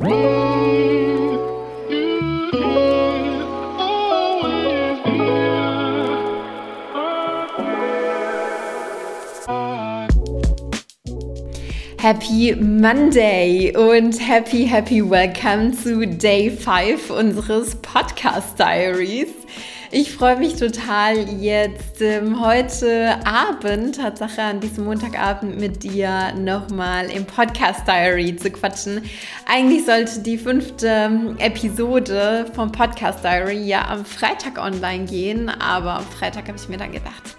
Happy Monday und happy, happy welcome zu Day 5 unseres Podcast Diaries. Ich freue mich total, jetzt ähm, heute Abend, Tatsache an diesem Montagabend mit dir nochmal im Podcast Diary zu quatschen. Eigentlich sollte die fünfte ähm, Episode vom Podcast Diary ja am Freitag online gehen, aber am Freitag habe ich mir dann gedacht,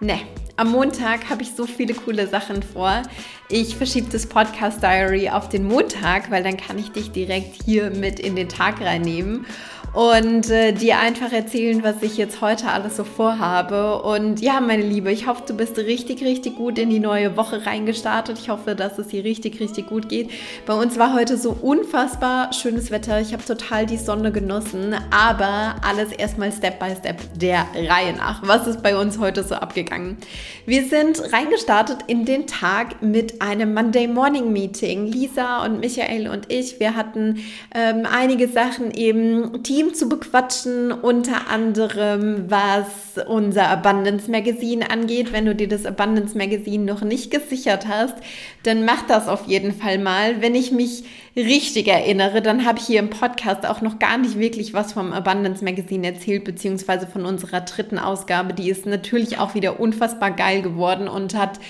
ne, am Montag habe ich so viele coole Sachen vor. Ich verschiebe das Podcast Diary auf den Montag, weil dann kann ich dich direkt hier mit in den Tag reinnehmen und äh, dir einfach erzählen, was ich jetzt heute alles so vorhabe. Und ja, meine Liebe, ich hoffe, du bist richtig, richtig gut in die neue Woche reingestartet. Ich hoffe, dass es dir richtig, richtig gut geht. Bei uns war heute so unfassbar schönes Wetter. Ich habe total die Sonne genossen, aber alles erstmal Step by Step der Reihe nach. Was ist bei uns heute so abgegangen? Wir sind reingestartet in den Tag mit einem Monday Morning Meeting. Lisa und Michael und ich, wir hatten ähm, einige Sachen eben Team Team zu bequatschen, unter anderem was unser Abundance Magazine angeht. Wenn du dir das Abundance Magazine noch nicht gesichert hast, dann mach das auf jeden Fall mal. Wenn ich mich richtig erinnere, dann habe ich hier im Podcast auch noch gar nicht wirklich was vom Abundance Magazine erzählt, beziehungsweise von unserer dritten Ausgabe. Die ist natürlich auch wieder unfassbar geil geworden und hat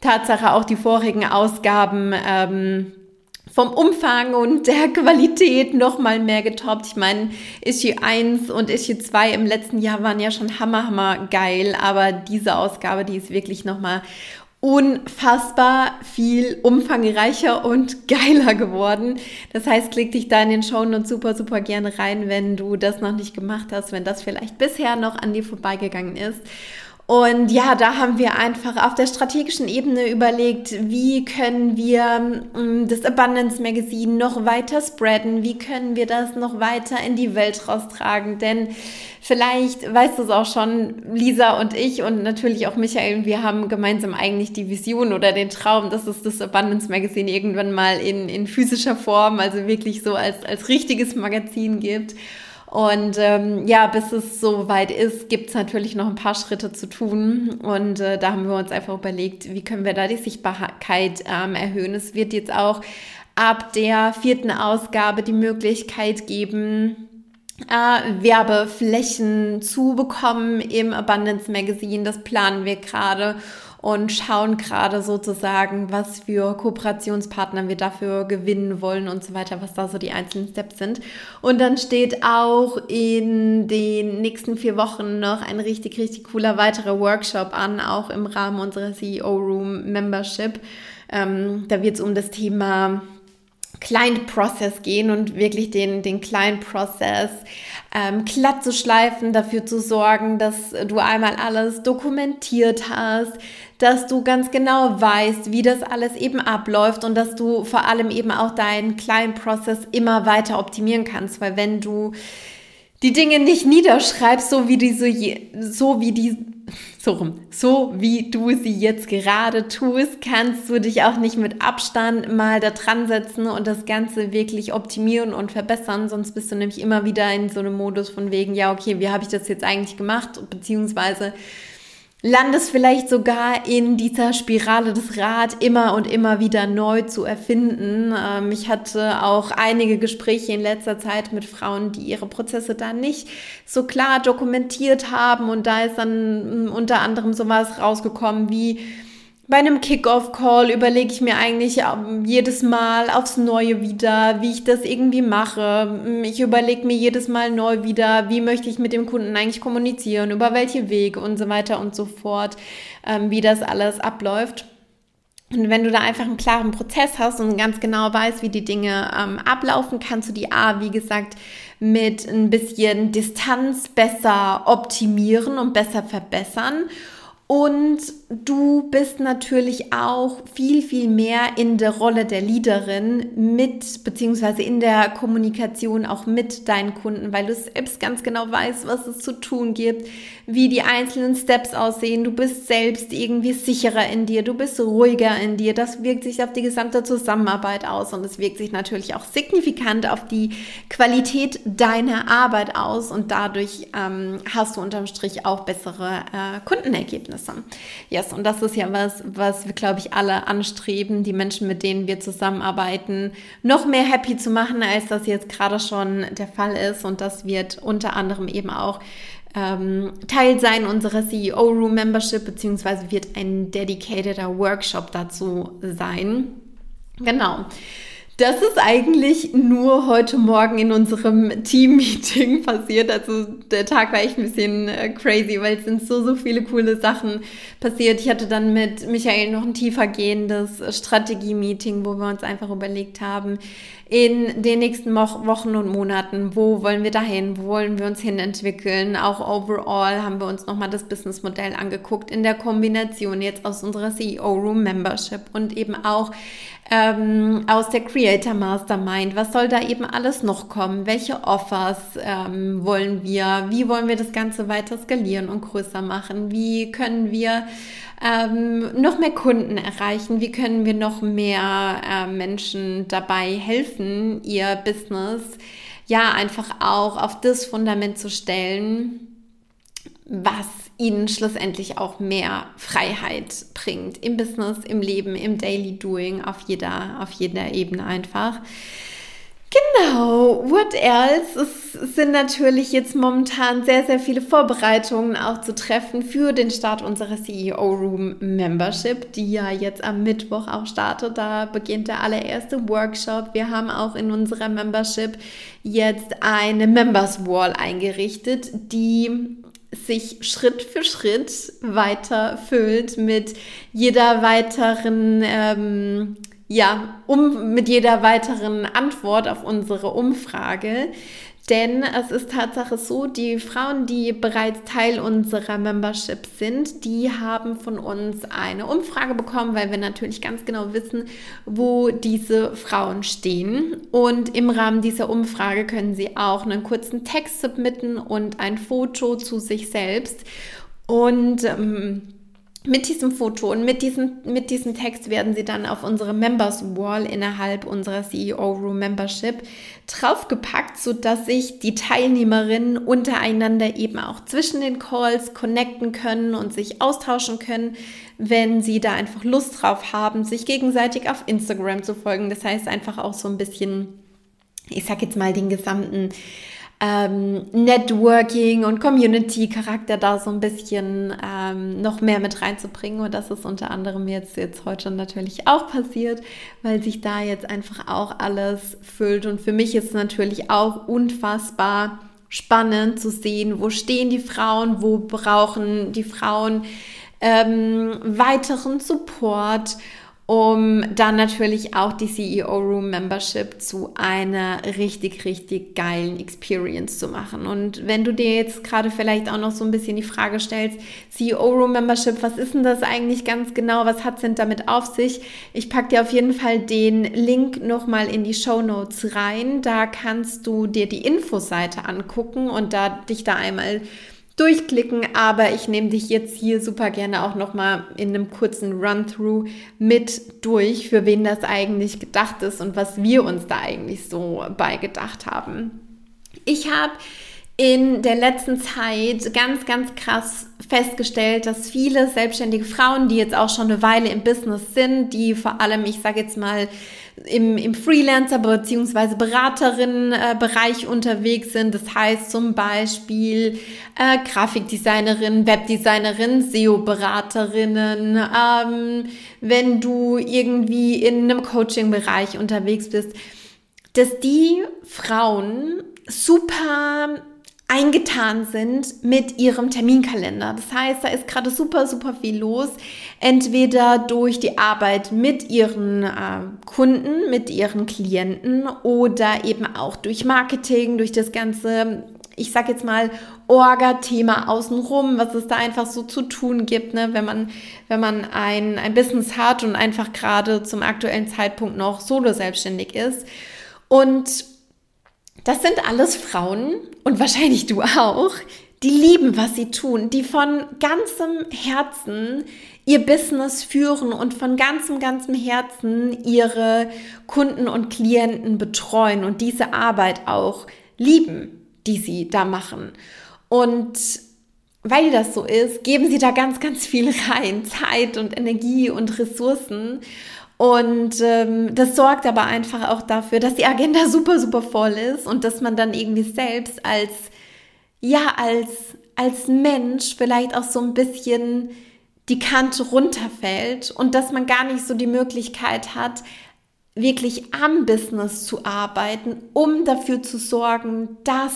Tatsache auch die vorigen Ausgaben ähm, vom Umfang und der Qualität noch mal mehr getoppt. Ich meine, Issue 1 und Issue 2 im letzten Jahr waren ja schon hammer, hammer geil, aber diese Ausgabe, die ist wirklich noch mal unfassbar viel umfangreicher und geiler geworden. Das heißt, klick dich da in den Show Notes super, super gerne rein, wenn du das noch nicht gemacht hast, wenn das vielleicht bisher noch an dir vorbeigegangen ist. Und ja, da haben wir einfach auf der strategischen Ebene überlegt, wie können wir mm, das Abundance Magazine noch weiter spreaden, wie können wir das noch weiter in die Welt raustragen, denn vielleicht weißt du es auch schon, Lisa und ich und natürlich auch Michael, wir haben gemeinsam eigentlich die Vision oder den Traum, dass es das Abundance Magazine irgendwann mal in, in physischer Form, also wirklich so als, als richtiges Magazin gibt. Und ähm, ja, bis es so weit ist, gibt es natürlich noch ein paar Schritte zu tun. Und äh, da haben wir uns einfach überlegt, wie können wir da die Sichtbarkeit ähm, erhöhen. Es wird jetzt auch ab der vierten Ausgabe die Möglichkeit geben, äh, Werbeflächen zu bekommen im Abundance Magazine. Das planen wir gerade und schauen gerade sozusagen, was für Kooperationspartner wir dafür gewinnen wollen und so weiter, was da so die einzelnen Steps sind. Und dann steht auch in den nächsten vier Wochen noch ein richtig, richtig cooler weiterer Workshop an, auch im Rahmen unserer CEO Room Membership. Ähm, da wird es um das Thema Client Process gehen und wirklich den, den Client Process ähm, glatt zu schleifen, dafür zu sorgen, dass du einmal alles dokumentiert hast, dass du ganz genau weißt, wie das alles eben abläuft und dass du vor allem eben auch deinen Client Process immer weiter optimieren kannst, weil wenn du die Dinge nicht niederschreibst, so wie die so, so wie die so rum, so wie du sie jetzt gerade tust, kannst du dich auch nicht mit Abstand mal da dran setzen und das Ganze wirklich optimieren und verbessern, sonst bist du nämlich immer wieder in so einem Modus von wegen, ja, okay, wie habe ich das jetzt eigentlich gemacht, beziehungsweise landest vielleicht sogar in dieser Spirale des Rad immer und immer wieder neu zu erfinden. Ähm, ich hatte auch einige Gespräche in letzter Zeit mit Frauen, die ihre Prozesse da nicht so klar dokumentiert haben und da ist dann mm, unter anderem sowas rausgekommen wie bei einem Kickoff-Call überlege ich mir eigentlich ähm, jedes Mal aufs Neue wieder, wie ich das irgendwie mache. Ich überlege mir jedes Mal neu wieder, wie möchte ich mit dem Kunden eigentlich kommunizieren, über welche Wege und so weiter und so fort, ähm, wie das alles abläuft. Und wenn du da einfach einen klaren Prozess hast und ganz genau weißt, wie die Dinge ähm, ablaufen, kannst du die A, wie gesagt, mit ein bisschen Distanz besser optimieren und besser verbessern. Und du bist natürlich auch viel, viel mehr in der Rolle der Leaderin mit, beziehungsweise in der Kommunikation auch mit deinen Kunden, weil du selbst ganz genau weißt, was es zu tun gibt, wie die einzelnen Steps aussehen. Du bist selbst irgendwie sicherer in dir, du bist ruhiger in dir. Das wirkt sich auf die gesamte Zusammenarbeit aus und es wirkt sich natürlich auch signifikant auf die Qualität deiner Arbeit aus und dadurch ähm, hast du unterm Strich auch bessere äh, Kundenergebnisse. Yes, und das ist ja was, was wir, glaube ich, alle anstreben, die Menschen, mit denen wir zusammenarbeiten, noch mehr happy zu machen, als das jetzt gerade schon der Fall ist. Und das wird unter anderem eben auch ähm, Teil sein unserer CEO Room Membership, beziehungsweise wird ein dedicateder Workshop dazu sein. Genau. Das ist eigentlich nur heute Morgen in unserem Team-Meeting passiert. Also der Tag war echt ein bisschen äh, crazy, weil es sind so, so viele coole Sachen passiert. Ich hatte dann mit Michael noch ein tiefer gehendes Strategie-Meeting, wo wir uns einfach überlegt haben, in den nächsten Wochen und Monaten, wo wollen wir dahin, wo wollen wir uns hin entwickeln. Auch overall haben wir uns nochmal das Businessmodell angeguckt in der Kombination jetzt aus unserer CEO Room Membership und eben auch ähm, aus der Creator Mastermind. Was soll da eben alles noch kommen? Welche Offers ähm, wollen wir? Wie wollen wir das Ganze weiter skalieren und größer machen? Wie können wir ähm, noch mehr Kunden erreichen? Wie können wir noch mehr äh, Menschen dabei helfen, ihr Business ja einfach auch auf das Fundament zu stellen, was ihnen schlussendlich auch mehr Freiheit bringt im Business, im Leben, im Daily Doing, auf jeder, auf jeder Ebene einfach. Genau, what else? Es sind natürlich jetzt momentan sehr, sehr viele Vorbereitungen auch zu treffen für den Start unserer CEO Room Membership, die ja jetzt am Mittwoch auch startet. Da beginnt der allererste Workshop. Wir haben auch in unserer Membership jetzt eine Members Wall eingerichtet, die sich Schritt für Schritt weiter füllt mit jeder weiteren ähm, ja, um mit jeder weiteren Antwort auf unsere Umfrage. Denn es ist Tatsache so, die Frauen, die bereits Teil unserer Membership sind, die haben von uns eine Umfrage bekommen, weil wir natürlich ganz genau wissen, wo diese Frauen stehen. Und im Rahmen dieser Umfrage können sie auch einen kurzen Text submitten und ein Foto zu sich selbst. Und ähm, mit diesem Foto und mit diesem, mit diesem Text werden sie dann auf unsere Members Wall innerhalb unserer CEO Room Membership draufgepackt, sodass sich die Teilnehmerinnen untereinander eben auch zwischen den Calls connecten können und sich austauschen können, wenn sie da einfach Lust drauf haben, sich gegenseitig auf Instagram zu folgen. Das heißt einfach auch so ein bisschen, ich sag jetzt mal den gesamten ähm, Networking und Community-Charakter da so ein bisschen ähm, noch mehr mit reinzubringen. Und das ist unter anderem jetzt, jetzt heute natürlich auch passiert, weil sich da jetzt einfach auch alles füllt. Und für mich ist natürlich auch unfassbar spannend zu sehen, wo stehen die Frauen, wo brauchen die Frauen ähm, weiteren Support um dann natürlich auch die CEO Room Membership zu einer richtig, richtig geilen Experience zu machen. Und wenn du dir jetzt gerade vielleicht auch noch so ein bisschen die Frage stellst, CEO Room Membership, was ist denn das eigentlich ganz genau? Was hat es denn damit auf sich? Ich packe dir auf jeden Fall den Link nochmal in die Show Notes rein. Da kannst du dir die Infoseite angucken und da dich da einmal durchklicken, aber ich nehme dich jetzt hier super gerne auch nochmal in einem kurzen Run-Through mit durch, für wen das eigentlich gedacht ist und was wir uns da eigentlich so beigedacht haben. Ich habe in der letzten Zeit ganz, ganz krass festgestellt, dass viele selbstständige Frauen, die jetzt auch schon eine Weile im Business sind, die vor allem, ich sage jetzt mal, im, im Freelancer- bzw. Beraterinnen-Bereich unterwegs sind. Das heißt zum Beispiel äh, Grafikdesignerin, Webdesignerin, SEO-Beraterinnen. Ähm, wenn du irgendwie in einem Coaching-Bereich unterwegs bist, dass die Frauen super eingetan sind mit ihrem Terminkalender. Das heißt, da ist gerade super, super viel los. Entweder durch die Arbeit mit ihren äh, Kunden, mit ihren Klienten oder eben auch durch Marketing, durch das ganze ich sag jetzt mal, Orga-Thema außenrum, was es da einfach so zu tun gibt, ne, wenn man, wenn man ein, ein Business hat und einfach gerade zum aktuellen Zeitpunkt noch solo selbstständig ist. Und das sind alles Frauen und wahrscheinlich du auch, die lieben, was sie tun, die von ganzem Herzen ihr Business führen und von ganzem, ganzem Herzen ihre Kunden und Klienten betreuen und diese Arbeit auch lieben, die sie da machen. Und weil das so ist, geben sie da ganz, ganz viel rein, Zeit und Energie und Ressourcen. Und ähm, das sorgt aber einfach auch dafür, dass die Agenda super, super voll ist und dass man dann irgendwie selbst als ja, als, als Mensch vielleicht auch so ein bisschen die Kante runterfällt und dass man gar nicht so die Möglichkeit hat, wirklich am Business zu arbeiten, um dafür zu sorgen, dass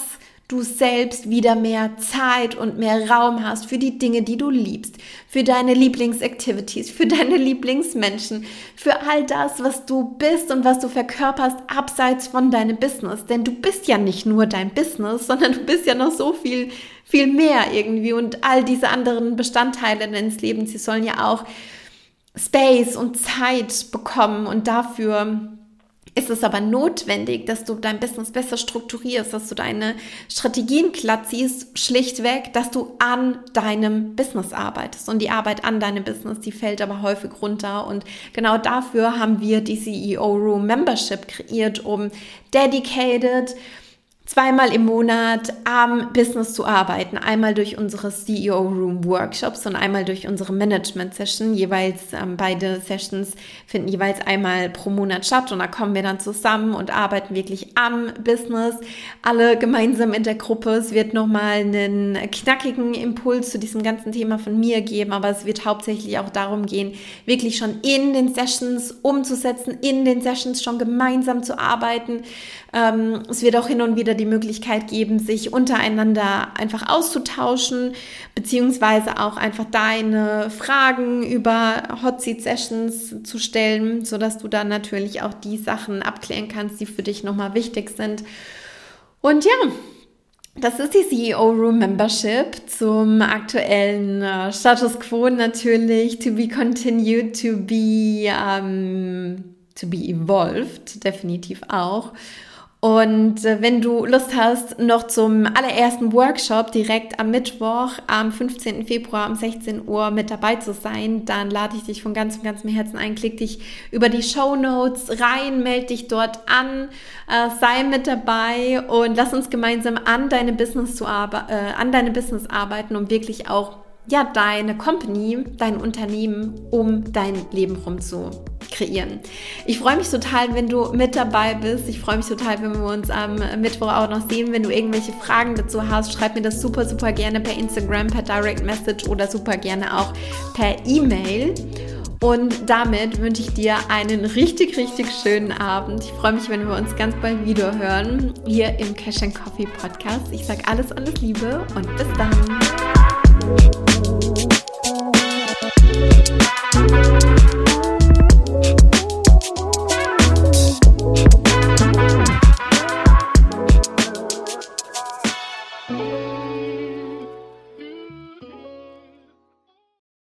du selbst wieder mehr Zeit und mehr Raum hast für die Dinge, die du liebst, für deine Lieblingsactivities, für deine Lieblingsmenschen, für all das, was du bist und was du verkörperst abseits von deinem Business. Denn du bist ja nicht nur dein Business, sondern du bist ja noch so viel, viel mehr irgendwie und all diese anderen Bestandteile deines Lebens, sie sollen ja auch Space und Zeit bekommen und dafür ist es aber notwendig, dass du dein Business besser strukturierst, dass du deine Strategien glatt ziehst, schlichtweg, dass du an deinem Business arbeitest. Und die Arbeit an deinem Business, die fällt aber häufig runter. Und genau dafür haben wir die CEO Room Membership kreiert, um dedicated zweimal im Monat am Business zu arbeiten. Einmal durch unsere CEO Room Workshops und einmal durch unsere Management Session. Jeweils ähm, beide Sessions finden jeweils einmal pro Monat statt und da kommen wir dann zusammen und arbeiten wirklich am Business. Alle gemeinsam in der Gruppe. Es wird nochmal einen knackigen Impuls zu diesem ganzen Thema von mir geben, aber es wird hauptsächlich auch darum gehen, wirklich schon in den Sessions umzusetzen, in den Sessions schon gemeinsam zu arbeiten. Ähm, es wird auch hin und wieder wieder die Möglichkeit geben, sich untereinander einfach auszutauschen, beziehungsweise auch einfach deine Fragen über Hot Seat Sessions zu stellen, sodass du dann natürlich auch die Sachen abklären kannst, die für dich nochmal wichtig sind. Und ja, das ist die CEO Room Membership zum aktuellen äh, Status Quo natürlich. To be continued, to be, um, to be evolved, definitiv auch. Und äh, wenn du Lust hast, noch zum allerersten Workshop direkt am Mittwoch, am 15. Februar um 16 Uhr mit dabei zu sein, dann lade ich dich von ganzem, ganzem Herzen ein. Klick dich über die Show Notes rein, melde dich dort an, äh, sei mit dabei und lass uns gemeinsam an deine Business zu äh, an deine Business arbeiten, um wirklich auch ja, deine Company, dein Unternehmen um dein Leben rum zu kreieren. Ich freue mich total, wenn du mit dabei bist. Ich freue mich total, wenn wir uns am Mittwoch auch noch sehen. Wenn du irgendwelche Fragen dazu hast, schreib mir das super, super gerne per Instagram, per Direct Message oder super gerne auch per E-Mail. Und damit wünsche ich dir einen richtig, richtig schönen Abend. Ich freue mich, wenn wir uns ganz bald wieder hören hier im Cash and Coffee Podcast. Ich sage alles, alles Liebe und bis dann. Música